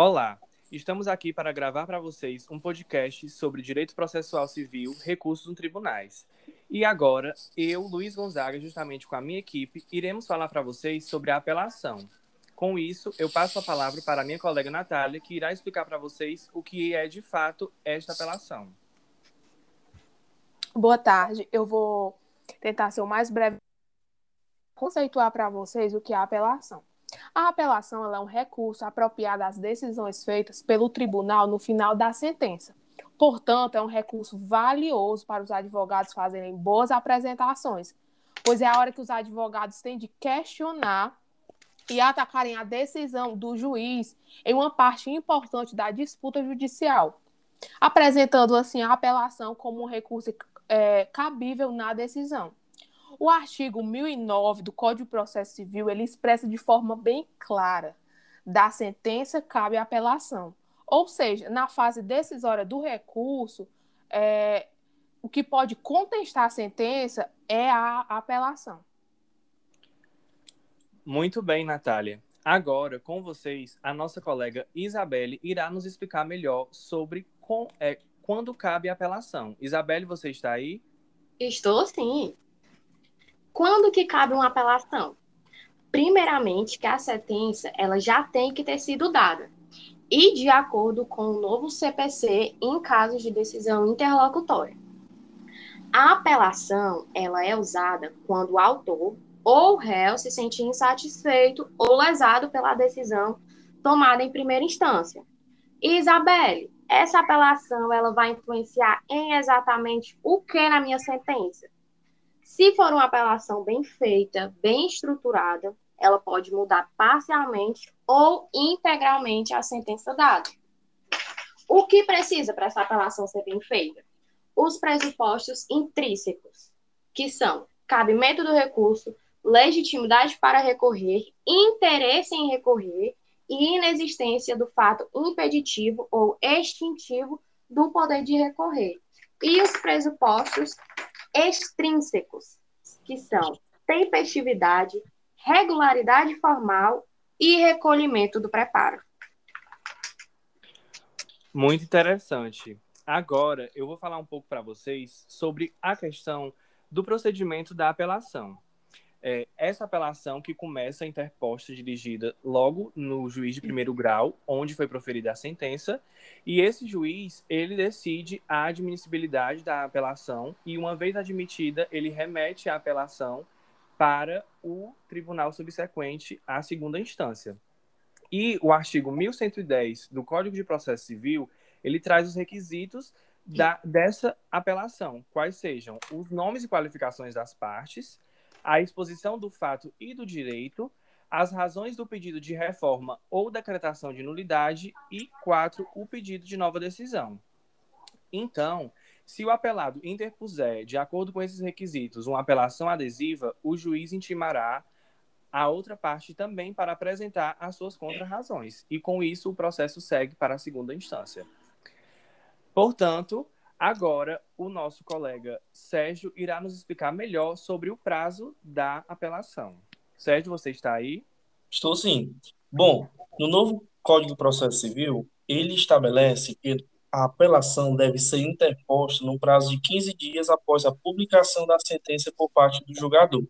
Olá, estamos aqui para gravar para vocês um podcast sobre direito processual civil, recursos nos tribunais. E agora, eu, Luiz Gonzaga, justamente com a minha equipe, iremos falar para vocês sobre a apelação. Com isso, eu passo a palavra para a minha colega Natália, que irá explicar para vocês o que é de fato esta apelação. Boa tarde, eu vou tentar ser o mais breve conceituar para vocês o que é a apelação. A apelação é um recurso apropriado às decisões feitas pelo tribunal no final da sentença. Portanto, é um recurso valioso para os advogados fazerem boas apresentações, pois é a hora que os advogados têm de questionar e atacarem a decisão do juiz em uma parte importante da disputa judicial, apresentando assim a apelação como um recurso é, cabível na decisão. O artigo 1009 do Código de Processo Civil, ele expressa de forma bem clara, da sentença cabe a apelação. Ou seja, na fase decisória do recurso, é, o que pode contestar a sentença é a apelação. Muito bem, Natália. Agora, com vocês, a nossa colega Isabelle irá nos explicar melhor sobre com, é, quando cabe a apelação. Isabelle, você está aí? Estou sim. Quando que cabe uma apelação? Primeiramente, que a sentença ela já tem que ter sido dada e de acordo com o novo CPC em casos de decisão interlocutória. A apelação ela é usada quando o autor ou o réu se sentir insatisfeito ou lesado pela decisão tomada em primeira instância. Isabelle, essa apelação ela vai influenciar em exatamente o que na minha sentença? Se for uma apelação bem feita, bem estruturada, ela pode mudar parcialmente ou integralmente a sentença dada. O que precisa para essa apelação ser bem feita? Os pressupostos intrínsecos, que são cabimento do recurso, legitimidade para recorrer, interesse em recorrer e inexistência do fato impeditivo ou extintivo do poder de recorrer. E os pressupostos extrínsecos, que são tempestividade, regularidade formal e recolhimento do preparo. Muito interessante. Agora eu vou falar um pouco para vocês sobre a questão do procedimento da apelação é, essa apelação que começa interposta dirigida logo no juiz de primeiro grau, onde foi proferida a sentença, e esse juiz ele decide a admissibilidade da apelação e uma vez admitida ele remete a apelação para o tribunal subsequente à segunda instância. E o artigo 1110 do Código de Processo Civil ele traz os requisitos da, dessa apelação, quais sejam os nomes e qualificações das partes a exposição do fato e do direito, as razões do pedido de reforma ou decretação de nulidade e, quatro, o pedido de nova decisão. Então, se o apelado interpuser, de acordo com esses requisitos, uma apelação adesiva, o juiz intimará a outra parte também para apresentar as suas contrarrazões, e com isso o processo segue para a segunda instância. Portanto, Agora, o nosso colega Sérgio irá nos explicar melhor sobre o prazo da apelação. Sérgio, você está aí? Estou sim. Bom, no novo Código de Processo Civil, ele estabelece que a apelação deve ser interposta no prazo de 15 dias após a publicação da sentença por parte do julgador.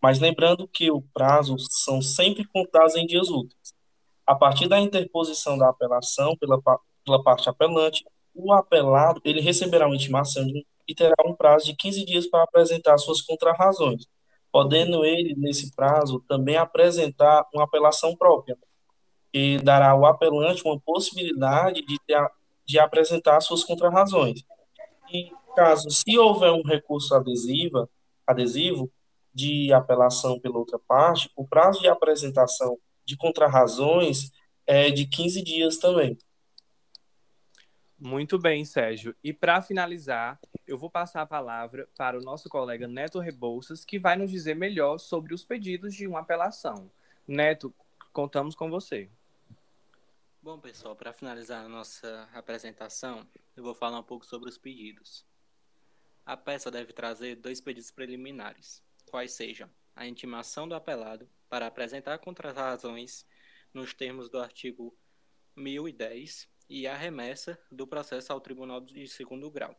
Mas lembrando que o prazo são sempre contados em dias úteis. A partir da interposição da apelação pela, pela parte apelante, o apelado ele receberá uma intimação e terá um prazo de 15 dias para apresentar suas contrarrazões, podendo ele, nesse prazo, também apresentar uma apelação própria, que dará ao apelante uma possibilidade de, ter, de apresentar suas contrarrazões. E caso, se houver um recurso adesiva, adesivo de apelação pela outra parte, o prazo de apresentação de contrarrazões é de 15 dias também. Muito bem, Sérgio. E para finalizar, eu vou passar a palavra para o nosso colega Neto Rebouças, que vai nos dizer melhor sobre os pedidos de uma apelação. Neto, contamos com você. Bom, pessoal, para finalizar a nossa apresentação, eu vou falar um pouco sobre os pedidos. A peça deve trazer dois pedidos preliminares, quais sejam a intimação do apelado para apresentar contra-razões nos termos do artigo 1010 e a remessa do processo ao Tribunal de Segundo Grau.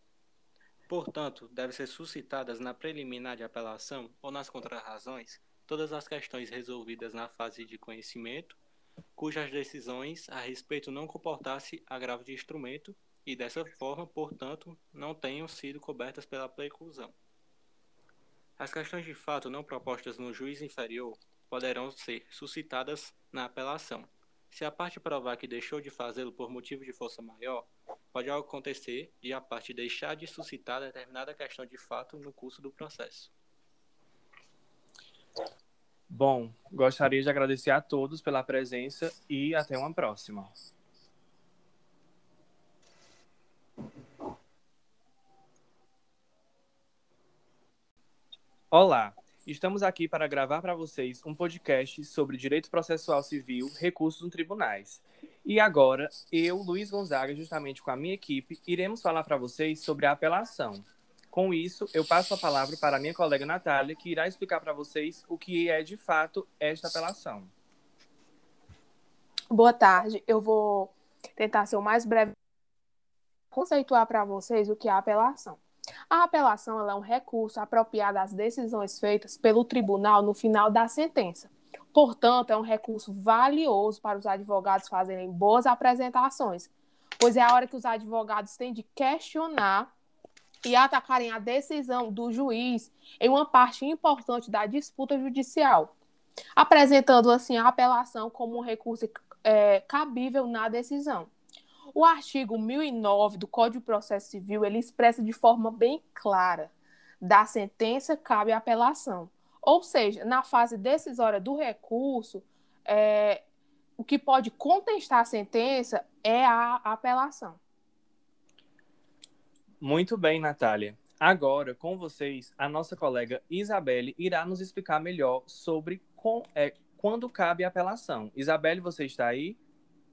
Portanto, devem ser suscitadas na preliminar de apelação ou nas contrarrazões todas as questões resolvidas na fase de conhecimento, cujas decisões a respeito não comportasse agravo de instrumento e, dessa forma, portanto, não tenham sido cobertas pela preclusão. As questões de fato não propostas no juiz inferior poderão ser suscitadas na apelação. Se a parte provar que deixou de fazê-lo por motivo de força maior, pode acontecer de a parte deixar de suscitar determinada questão de fato no curso do processo. Bom, gostaria de agradecer a todos pela presença e até uma próxima. Olá, estamos aqui para gravar para vocês um podcast sobre direito processual civil, recursos nos tribunais. E agora, eu, Luiz Gonzaga, justamente com a minha equipe, iremos falar para vocês sobre a apelação. Com isso, eu passo a palavra para a minha colega Natália, que irá explicar para vocês o que é de fato esta apelação. Boa tarde. Eu vou tentar ser o mais breve conceituar para vocês o que é a apelação. A apelação é um recurso apropriado às decisões feitas pelo tribunal no final da sentença. Portanto, é um recurso valioso para os advogados fazerem boas apresentações, pois é a hora que os advogados têm de questionar e atacarem a decisão do juiz em uma parte importante da disputa judicial, apresentando assim a apelação como um recurso é, cabível na decisão. O artigo 1009 do Código de Processo Civil ele expressa de forma bem clara: da sentença cabe a apelação. Ou seja, na fase decisória do recurso, é, o que pode contestar a sentença é a apelação. Muito bem, Natália. Agora, com vocês, a nossa colega Isabelle irá nos explicar melhor sobre com, é, quando cabe a apelação. Isabelle, você está aí?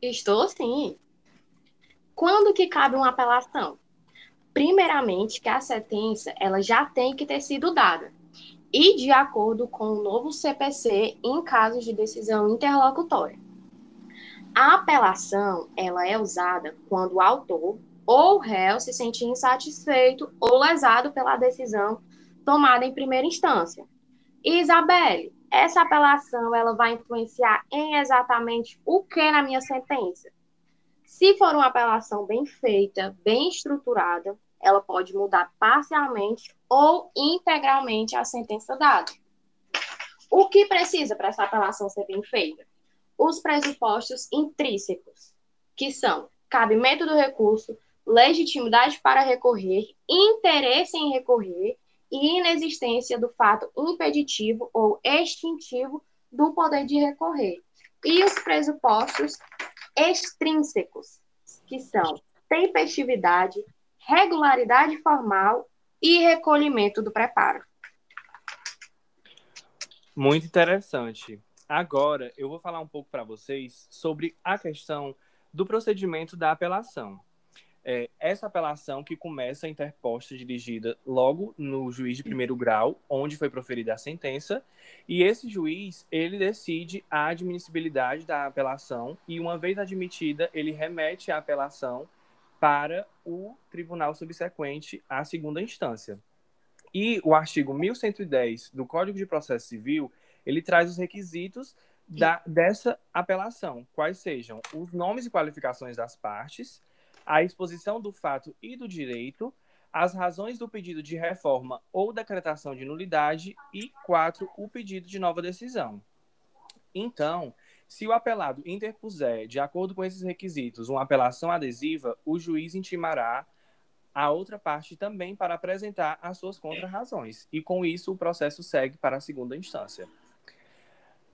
Estou sim. Quando que cabe uma apelação? Primeiramente, que a sentença ela já tem que ter sido dada. E de acordo com o novo CPC em casos de decisão interlocutória. A apelação ela é usada quando o autor ou o réu se sentir insatisfeito ou lesado pela decisão tomada em primeira instância. Isabelle, essa apelação ela vai influenciar em exatamente o que na minha sentença? Se for uma apelação bem feita, bem estruturada, ela pode mudar parcialmente ou integralmente a sentença dada. O que precisa para essa apelação ser bem feita? Os pressupostos intrínsecos, que são cabimento do recurso, legitimidade para recorrer, interesse em recorrer e inexistência do fato impeditivo ou extintivo do poder de recorrer. E os pressupostos extrínsecos, que são tempestividade, regularidade formal e recolhimento do preparo. Muito interessante. Agora eu vou falar um pouco para vocês sobre a questão do procedimento da apelação é, essa apelação que começa interposta dirigida logo no juiz de primeiro grau, onde foi proferida a sentença, e esse juiz ele decide a admissibilidade da apelação e uma vez admitida ele remete a apelação para o tribunal subsequente à segunda instância. E o artigo 1110 do Código de Processo Civil ele traz os requisitos da, dessa apelação, quais sejam os nomes e qualificações das partes a exposição do fato e do direito, as razões do pedido de reforma ou decretação de nulidade e, quatro, o pedido de nova decisão. Então, se o apelado interpuser, de acordo com esses requisitos, uma apelação adesiva, o juiz intimará a outra parte também para apresentar as suas contrarrazões, e com isso o processo segue para a segunda instância.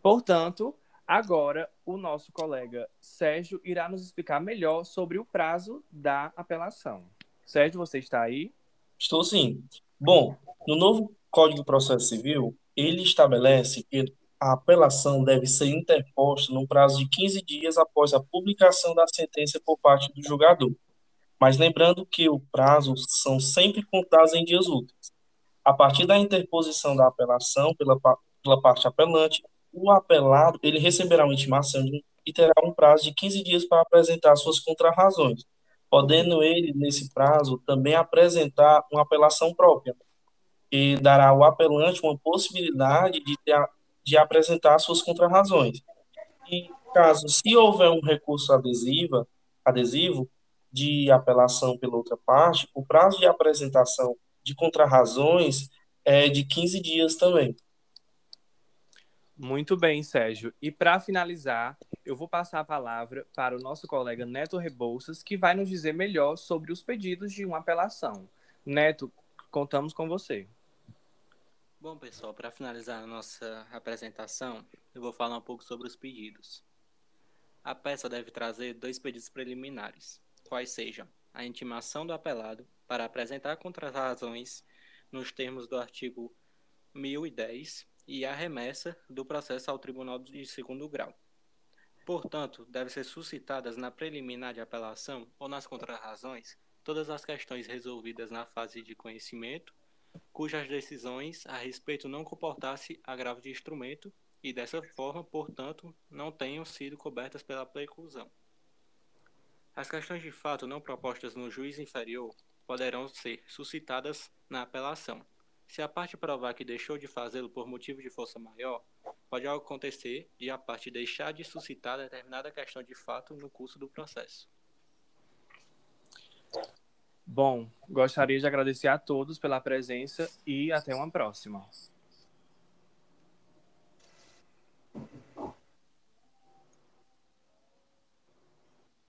Portanto, Agora, o nosso colega Sérgio irá nos explicar melhor sobre o prazo da apelação. Sérgio, você está aí? Estou sim. Bom, no novo Código de Processo Civil, ele estabelece que a apelação deve ser interposta no prazo de 15 dias após a publicação da sentença por parte do julgador. Mas lembrando que o prazo são sempre contados em dias úteis. A partir da interposição da apelação pela, pela parte apelante, o apelado ele receberá uma intimação e terá um prazo de 15 dias para apresentar suas contrarrazões, podendo ele, nesse prazo, também apresentar uma apelação própria, e dará ao apelante uma possibilidade de, ter, de apresentar suas contrarrazões. E caso, se houver um recurso adesiva, adesivo de apelação pela outra parte, o prazo de apresentação de contrarrazões é de 15 dias também. Muito bem, Sérgio. E para finalizar, eu vou passar a palavra para o nosso colega Neto Rebouças, que vai nos dizer melhor sobre os pedidos de uma apelação. Neto, contamos com você. Bom, pessoal, para finalizar a nossa apresentação, eu vou falar um pouco sobre os pedidos. A peça deve trazer dois pedidos preliminares, quais sejam a intimação do apelado para apresentar contrarrazões nos termos do artigo 1010 e a remessa do processo ao Tribunal de Segundo Grau. Portanto, devem ser suscitadas na preliminar de apelação ou nas contrarrazões todas as questões resolvidas na fase de conhecimento, cujas decisões a respeito não comportasse agravo de instrumento e, dessa forma, portanto, não tenham sido cobertas pela preclusão. As questões de fato não propostas no juiz inferior poderão ser suscitadas na apelação, se a parte provar que deixou de fazê-lo por motivo de força maior, pode acontecer de a parte deixar de suscitar determinada questão de fato no curso do processo. Bom, gostaria de agradecer a todos pela presença e até uma próxima.